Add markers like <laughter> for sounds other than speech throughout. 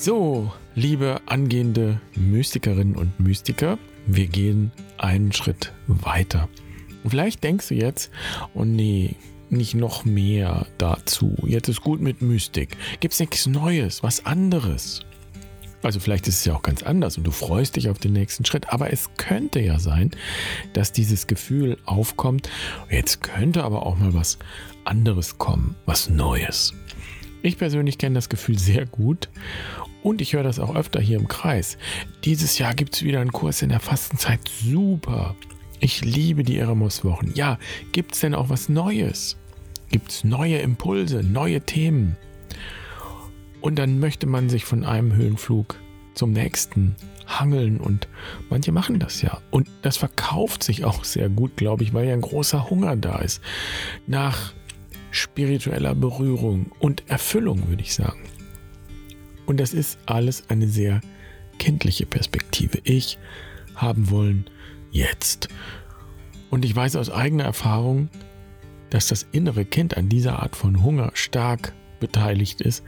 So, liebe angehende Mystikerinnen und Mystiker, wir gehen einen Schritt weiter. Vielleicht denkst du jetzt, oh nee, nicht noch mehr dazu. Jetzt ist gut mit Mystik. Gibt es nichts Neues, was anderes? Also vielleicht ist es ja auch ganz anders und du freust dich auf den nächsten Schritt, aber es könnte ja sein, dass dieses Gefühl aufkommt, jetzt könnte aber auch mal was anderes kommen, was Neues. Ich persönlich kenne das Gefühl sehr gut und ich höre das auch öfter hier im Kreis. Dieses Jahr gibt es wieder einen Kurs in der Fastenzeit. Super. Ich liebe die Eremos-Wochen. Ja, gibt es denn auch was Neues? Gibt es neue Impulse, neue Themen? Und dann möchte man sich von einem Höhenflug zum nächsten hangeln und manche machen das ja. Und das verkauft sich auch sehr gut, glaube ich, weil ja ein großer Hunger da ist nach spiritueller Berührung und Erfüllung, würde ich sagen. Und das ist alles eine sehr kindliche Perspektive. Ich haben wollen jetzt. Und ich weiß aus eigener Erfahrung, dass das innere Kind an dieser Art von Hunger stark beteiligt ist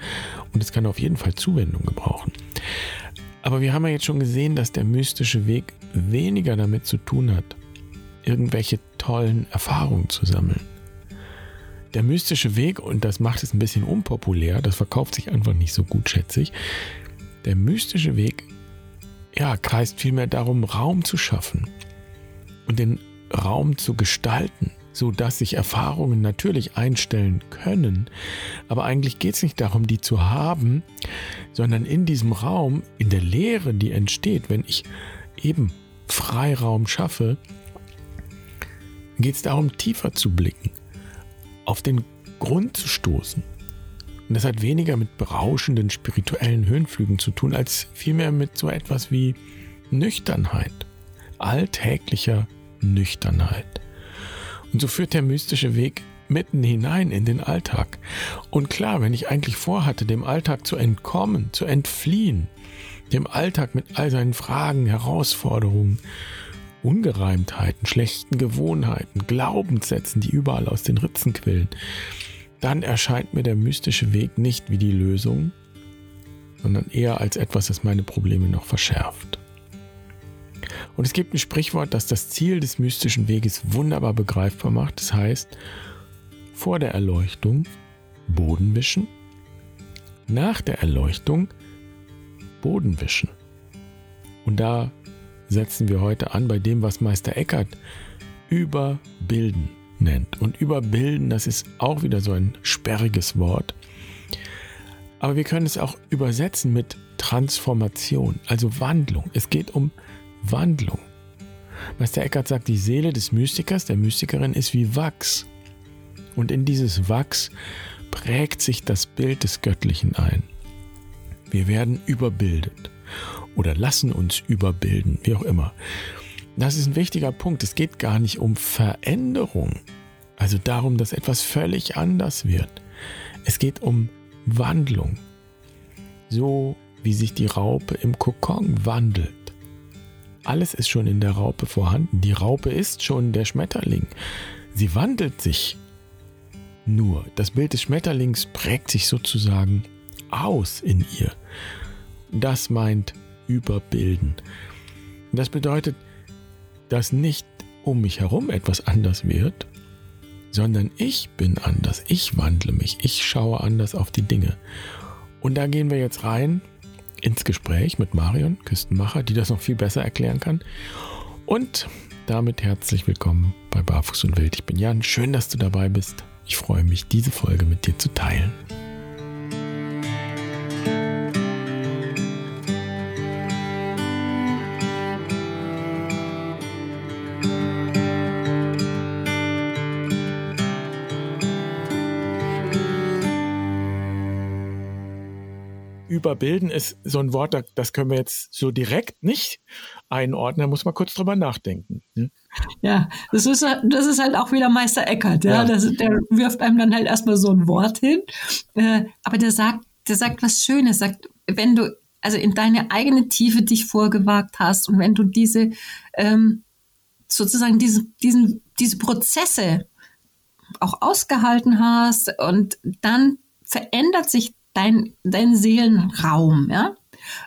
und es kann auf jeden Fall Zuwendung gebrauchen. Aber wir haben ja jetzt schon gesehen, dass der mystische Weg weniger damit zu tun hat, irgendwelche tollen Erfahrungen zu sammeln. Der mystische Weg, und das macht es ein bisschen unpopulär, das verkauft sich einfach nicht so gut, schätze ich. Der mystische Weg, ja, kreist vielmehr darum, Raum zu schaffen und den Raum zu gestalten, so dass sich Erfahrungen natürlich einstellen können. Aber eigentlich geht es nicht darum, die zu haben, sondern in diesem Raum, in der Leere, die entsteht, wenn ich eben Freiraum schaffe, geht es darum, tiefer zu blicken auf den Grund zu stoßen. Und das hat weniger mit berauschenden spirituellen Höhenflügen zu tun, als vielmehr mit so etwas wie Nüchternheit, alltäglicher Nüchternheit. Und so führt der mystische Weg mitten hinein in den Alltag. Und klar, wenn ich eigentlich vorhatte, dem Alltag zu entkommen, zu entfliehen, dem Alltag mit all seinen Fragen, Herausforderungen, Ungereimtheiten, schlechten Gewohnheiten, Glaubenssätzen, die überall aus den Ritzen quillen, dann erscheint mir der mystische Weg nicht wie die Lösung, sondern eher als etwas, das meine Probleme noch verschärft. Und es gibt ein Sprichwort, das das Ziel des mystischen Weges wunderbar begreifbar macht. Das heißt, vor der Erleuchtung Boden wischen, nach der Erleuchtung Boden wischen. Und da setzen wir heute an bei dem, was Meister Eckhart überbilden nennt. Und überbilden, das ist auch wieder so ein sperriges Wort. Aber wir können es auch übersetzen mit Transformation, also Wandlung. Es geht um Wandlung. Meister Eckhart sagt, die Seele des Mystikers, der Mystikerin ist wie Wachs. Und in dieses Wachs prägt sich das Bild des Göttlichen ein. Wir werden überbildet oder lassen uns überbilden, wie auch immer. Das ist ein wichtiger Punkt. Es geht gar nicht um Veränderung, also darum, dass etwas völlig anders wird. Es geht um Wandlung. So wie sich die Raupe im Kokon wandelt. Alles ist schon in der Raupe vorhanden. Die Raupe ist schon der Schmetterling. Sie wandelt sich nur. Das Bild des Schmetterlings prägt sich sozusagen aus in ihr. Das meint überbilden. Das bedeutet, dass nicht um mich herum etwas anders wird, sondern ich bin anders, ich wandle mich, ich schaue anders auf die Dinge. Und da gehen wir jetzt rein ins Gespräch mit Marion Küstenmacher, die das noch viel besser erklären kann. Und damit herzlich willkommen bei Barfuß und Wild. Ich bin Jan, schön, dass du dabei bist. Ich freue mich, diese Folge mit dir zu teilen. Überbilden ist so ein Wort, das können wir jetzt so direkt nicht einordnen. Da muss man kurz drüber nachdenken. Ne? Ja, das ist, das ist halt auch wieder Meister Eckert. Ja? ja. Das, der wirft einem dann halt erstmal so ein Wort hin. Äh, aber der sagt, der sagt was Schönes. Sagt, wenn du also in deine eigene Tiefe dich vorgewagt hast und wenn du diese ähm, sozusagen diese, diesen, diese Prozesse auch ausgehalten hast und dann verändert sich dein, dein Seelenraum, ja.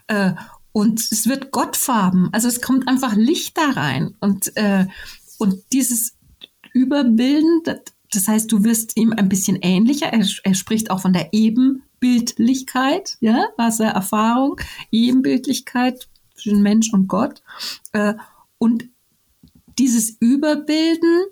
Äh, und es wird Gottfarben. Also es kommt einfach Licht da rein. Und, äh, und dieses Überbilden, das, das heißt, du wirst ihm ein bisschen ähnlicher. Er, er spricht auch von der Ebenbildlichkeit, ja, was er Erfahrung, Ebenbildlichkeit zwischen Mensch und Gott. Äh, und dieses Überbilden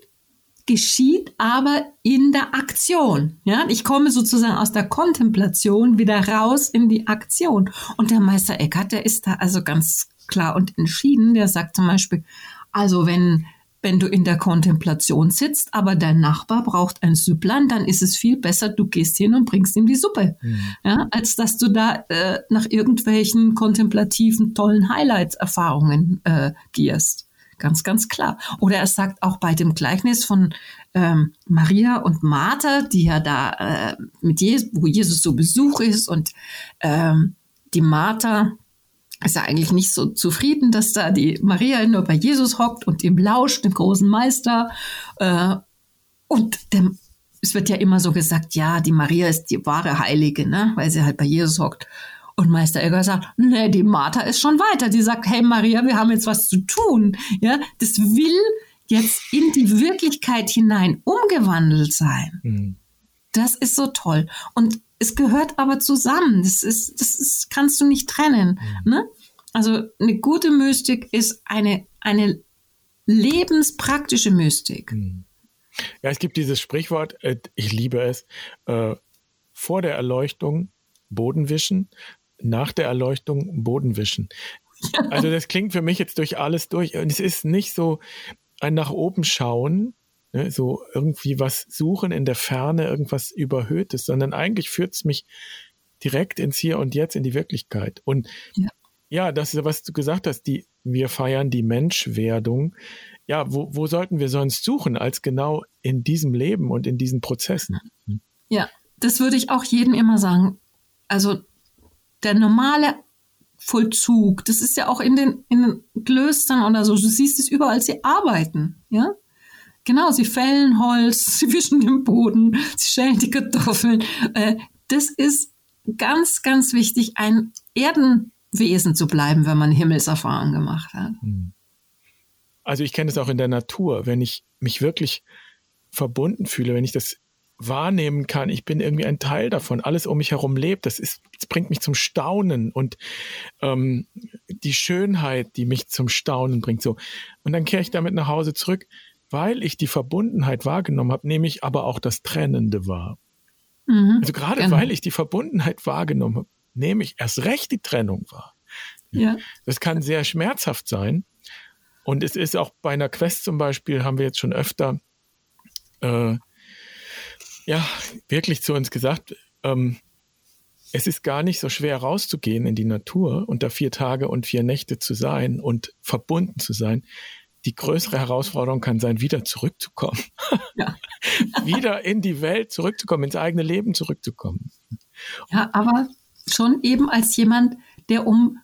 geschieht aber in der Aktion. Ja, ich komme sozusagen aus der Kontemplation wieder raus in die Aktion. Und der Meister Eckhart, der ist da also ganz klar und entschieden. Der sagt zum Beispiel, also wenn wenn du in der Kontemplation sitzt, aber dein Nachbar braucht ein Süpplein, dann ist es viel besser, du gehst hin und bringst ihm die Suppe, mhm. ja, als dass du da äh, nach irgendwelchen kontemplativen, tollen Highlights-Erfahrungen äh, gehst. Ganz, ganz klar. Oder er sagt auch bei dem Gleichnis von ähm, Maria und Martha, die ja da äh, mit Jesus, wo Jesus so Besuch ist und ähm, die Martha ist ja eigentlich nicht so zufrieden, dass da die Maria nur bei Jesus hockt und ihm lauscht, dem großen Meister. Äh, und der, es wird ja immer so gesagt, ja, die Maria ist die wahre Heilige, ne? weil sie halt bei Jesus hockt. Und Meister Egger sagt, nee, die Martha ist schon weiter. Die sagt, hey Maria, wir haben jetzt was zu tun. Ja, das will jetzt in die Wirklichkeit hinein umgewandelt sein. Mhm. Das ist so toll. Und es gehört aber zusammen. Das ist, das ist, kannst du nicht trennen. Mhm. Ne? Also eine gute Mystik ist eine, eine lebenspraktische Mystik. Mhm. Ja, es gibt dieses Sprichwort, äh, ich liebe es, äh, vor der Erleuchtung Boden wischen, nach der Erleuchtung Boden wischen. Also das klingt für mich jetzt durch alles durch. Und es ist nicht so ein nach oben schauen, ne, so irgendwie was suchen in der Ferne, irgendwas Überhöhtes, sondern eigentlich führt es mich direkt ins Hier und Jetzt, in die Wirklichkeit. Und ja, ja das ist, was du gesagt hast, die, wir feiern die Menschwerdung. Ja, wo, wo sollten wir sonst suchen, als genau in diesem Leben und in diesen Prozessen? Ja, das würde ich auch jedem immer sagen. Also der normale Vollzug, das ist ja auch in den, in den Klöstern oder so, du siehst es überall, sie arbeiten, ja. Genau, sie fällen Holz, <laughs> sie wischen den Boden, sie schälen die Kartoffeln. Äh, das ist ganz, ganz wichtig, ein Erdenwesen zu bleiben, wenn man Himmelserfahrung gemacht hat. Hm. Also ich kenne es auch in der Natur, wenn ich mich wirklich verbunden fühle, wenn ich das wahrnehmen kann, ich bin irgendwie ein Teil davon, alles um mich herum lebt, das, ist, das bringt mich zum Staunen und ähm, die Schönheit, die mich zum Staunen bringt. So. Und dann kehre ich damit nach Hause zurück, weil ich die Verbundenheit wahrgenommen habe, nehme ich aber auch das Trennende wahr. Mhm, also gerade genau. weil ich die Verbundenheit wahrgenommen habe, nehme ich erst recht die Trennung wahr. Ja. Das kann sehr schmerzhaft sein. Und es ist auch bei einer Quest zum Beispiel, haben wir jetzt schon öfter äh, ja, wirklich zu uns gesagt, ähm, es ist gar nicht so schwer rauszugehen in die Natur und da vier Tage und vier Nächte zu sein und verbunden zu sein. Die größere Herausforderung kann sein, wieder zurückzukommen. Ja. <laughs> wieder in die Welt zurückzukommen, ins eigene Leben zurückzukommen. Ja, aber schon eben als jemand, der um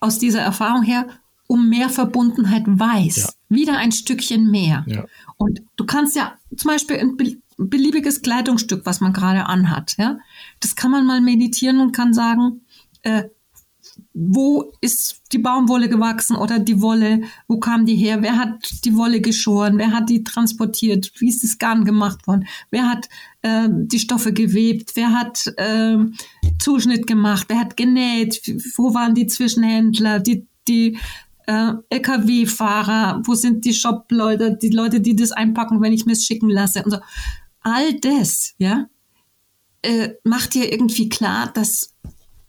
aus dieser Erfahrung her um mehr Verbundenheit weiß. Ja. Wieder ein Stückchen mehr. Ja. Und du kannst ja zum Beispiel ein beliebiges Kleidungsstück, was man gerade anhat. Ja? Das kann man mal meditieren und kann sagen, äh, wo ist die Baumwolle gewachsen oder die Wolle, wo kam die her, wer hat die Wolle geschoren, wer hat die transportiert, wie ist das Garn gemacht worden, wer hat äh, die Stoffe gewebt, wer hat äh, Zuschnitt gemacht, wer hat genäht, wo waren die Zwischenhändler, die, die äh, LKW-Fahrer, wo sind die Shop-Leute, die Leute, die das einpacken, wenn ich mir es schicken lasse und so all das, ja, äh, macht dir irgendwie klar, dass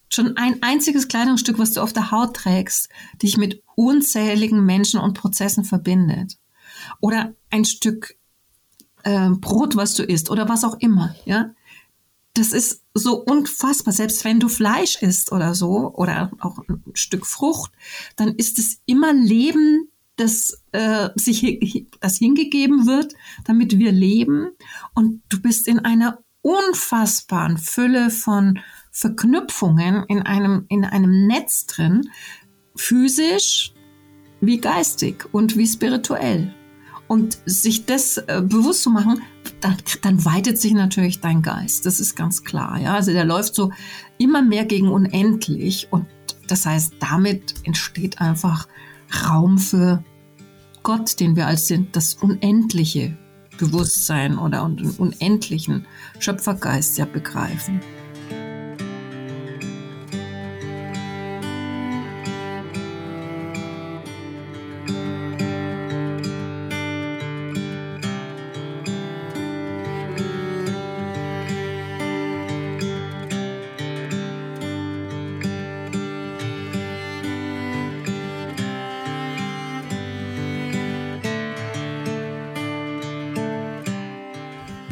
schon ein einziges Kleidungsstück, was du auf der Haut trägst, dich mit unzähligen Menschen und Prozessen verbindet. Oder ein Stück äh, Brot, was du isst, oder was auch immer, ja. Das ist so unfassbar. Selbst wenn du Fleisch isst oder so, oder auch ein Stück Frucht, dann ist es immer Leben das äh, sich das hingegeben wird, damit wir leben. Und du bist in einer unfassbaren Fülle von Verknüpfungen in einem, in einem Netz drin, physisch wie geistig und wie spirituell. Und sich das äh, bewusst zu machen, dann, dann weitet sich natürlich dein Geist. Das ist ganz klar. Ja? Also der läuft so immer mehr gegen unendlich und das heißt, damit entsteht einfach Raum für Gott, den wir als das unendliche Bewusstsein oder einen unendlichen Schöpfergeist ja begreifen.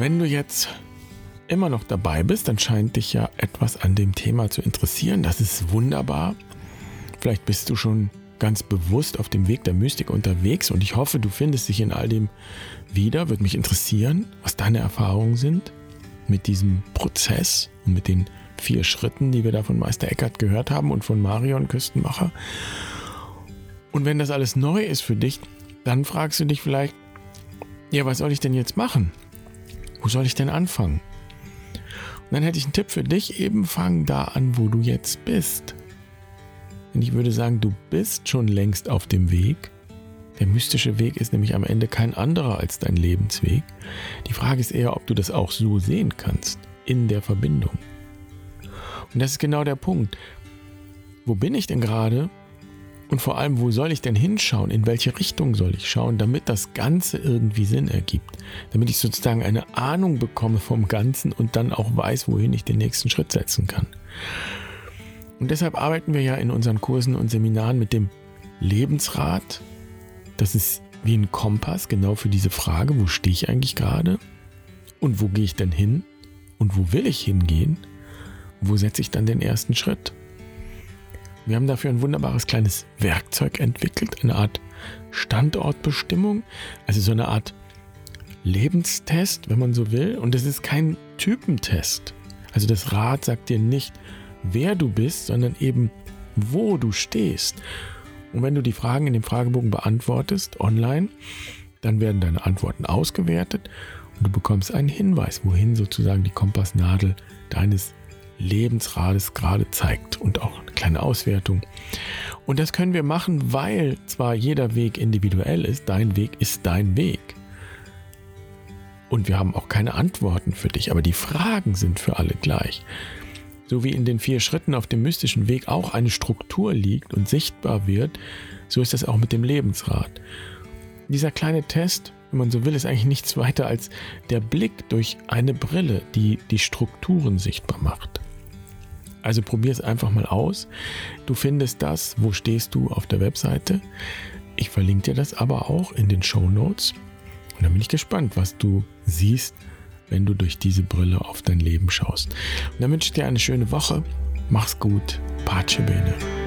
Wenn du jetzt immer noch dabei bist, dann scheint dich ja etwas an dem Thema zu interessieren. Das ist wunderbar. Vielleicht bist du schon ganz bewusst auf dem Weg der Mystik unterwegs und ich hoffe, du findest dich in all dem wieder. Würde mich interessieren, was deine Erfahrungen sind mit diesem Prozess und mit den vier Schritten, die wir da von Meister Eckhart gehört haben und von Marion Küstenmacher. Und wenn das alles neu ist für dich, dann fragst du dich vielleicht, ja, was soll ich denn jetzt machen? Wo soll ich denn anfangen? Und dann hätte ich einen Tipp für dich, eben fang da an, wo du jetzt bist. Denn ich würde sagen, du bist schon längst auf dem Weg. Der mystische Weg ist nämlich am Ende kein anderer als dein Lebensweg. Die Frage ist eher, ob du das auch so sehen kannst, in der Verbindung. Und das ist genau der Punkt. Wo bin ich denn gerade und vor allem, wo soll ich denn hinschauen? In welche Richtung soll ich schauen, damit das Ganze irgendwie Sinn ergibt? Damit ich sozusagen eine Ahnung bekomme vom Ganzen und dann auch weiß, wohin ich den nächsten Schritt setzen kann. Und deshalb arbeiten wir ja in unseren Kursen und Seminaren mit dem Lebensrat. Das ist wie ein Kompass genau für diese Frage, wo stehe ich eigentlich gerade? Und wo gehe ich denn hin? Und wo will ich hingehen? Wo setze ich dann den ersten Schritt? Wir haben dafür ein wunderbares kleines Werkzeug entwickelt, eine Art Standortbestimmung, also so eine Art Lebenstest, wenn man so will. Und es ist kein Typentest. Also das Rad sagt dir nicht, wer du bist, sondern eben, wo du stehst. Und wenn du die Fragen in dem Fragebogen beantwortest online, dann werden deine Antworten ausgewertet und du bekommst einen Hinweis, wohin sozusagen die Kompassnadel deines Lebensrades gerade zeigt und auch eine kleine Auswertung. Und das können wir machen, weil zwar jeder Weg individuell ist, dein Weg ist dein Weg. Und wir haben auch keine Antworten für dich, aber die Fragen sind für alle gleich. So wie in den vier Schritten auf dem mystischen Weg auch eine Struktur liegt und sichtbar wird, so ist das auch mit dem Lebensrat. Dieser kleine Test wenn man so will, ist eigentlich nichts weiter als der Blick durch eine Brille, die die Strukturen sichtbar macht. Also probier es einfach mal aus. Du findest das, wo stehst du auf der Webseite. Ich verlinke dir das aber auch in den Show Notes. Und dann bin ich gespannt, was du siehst, wenn du durch diese Brille auf dein Leben schaust. Und dann wünsche ich dir eine schöne Woche. Mach's gut. Pace bene.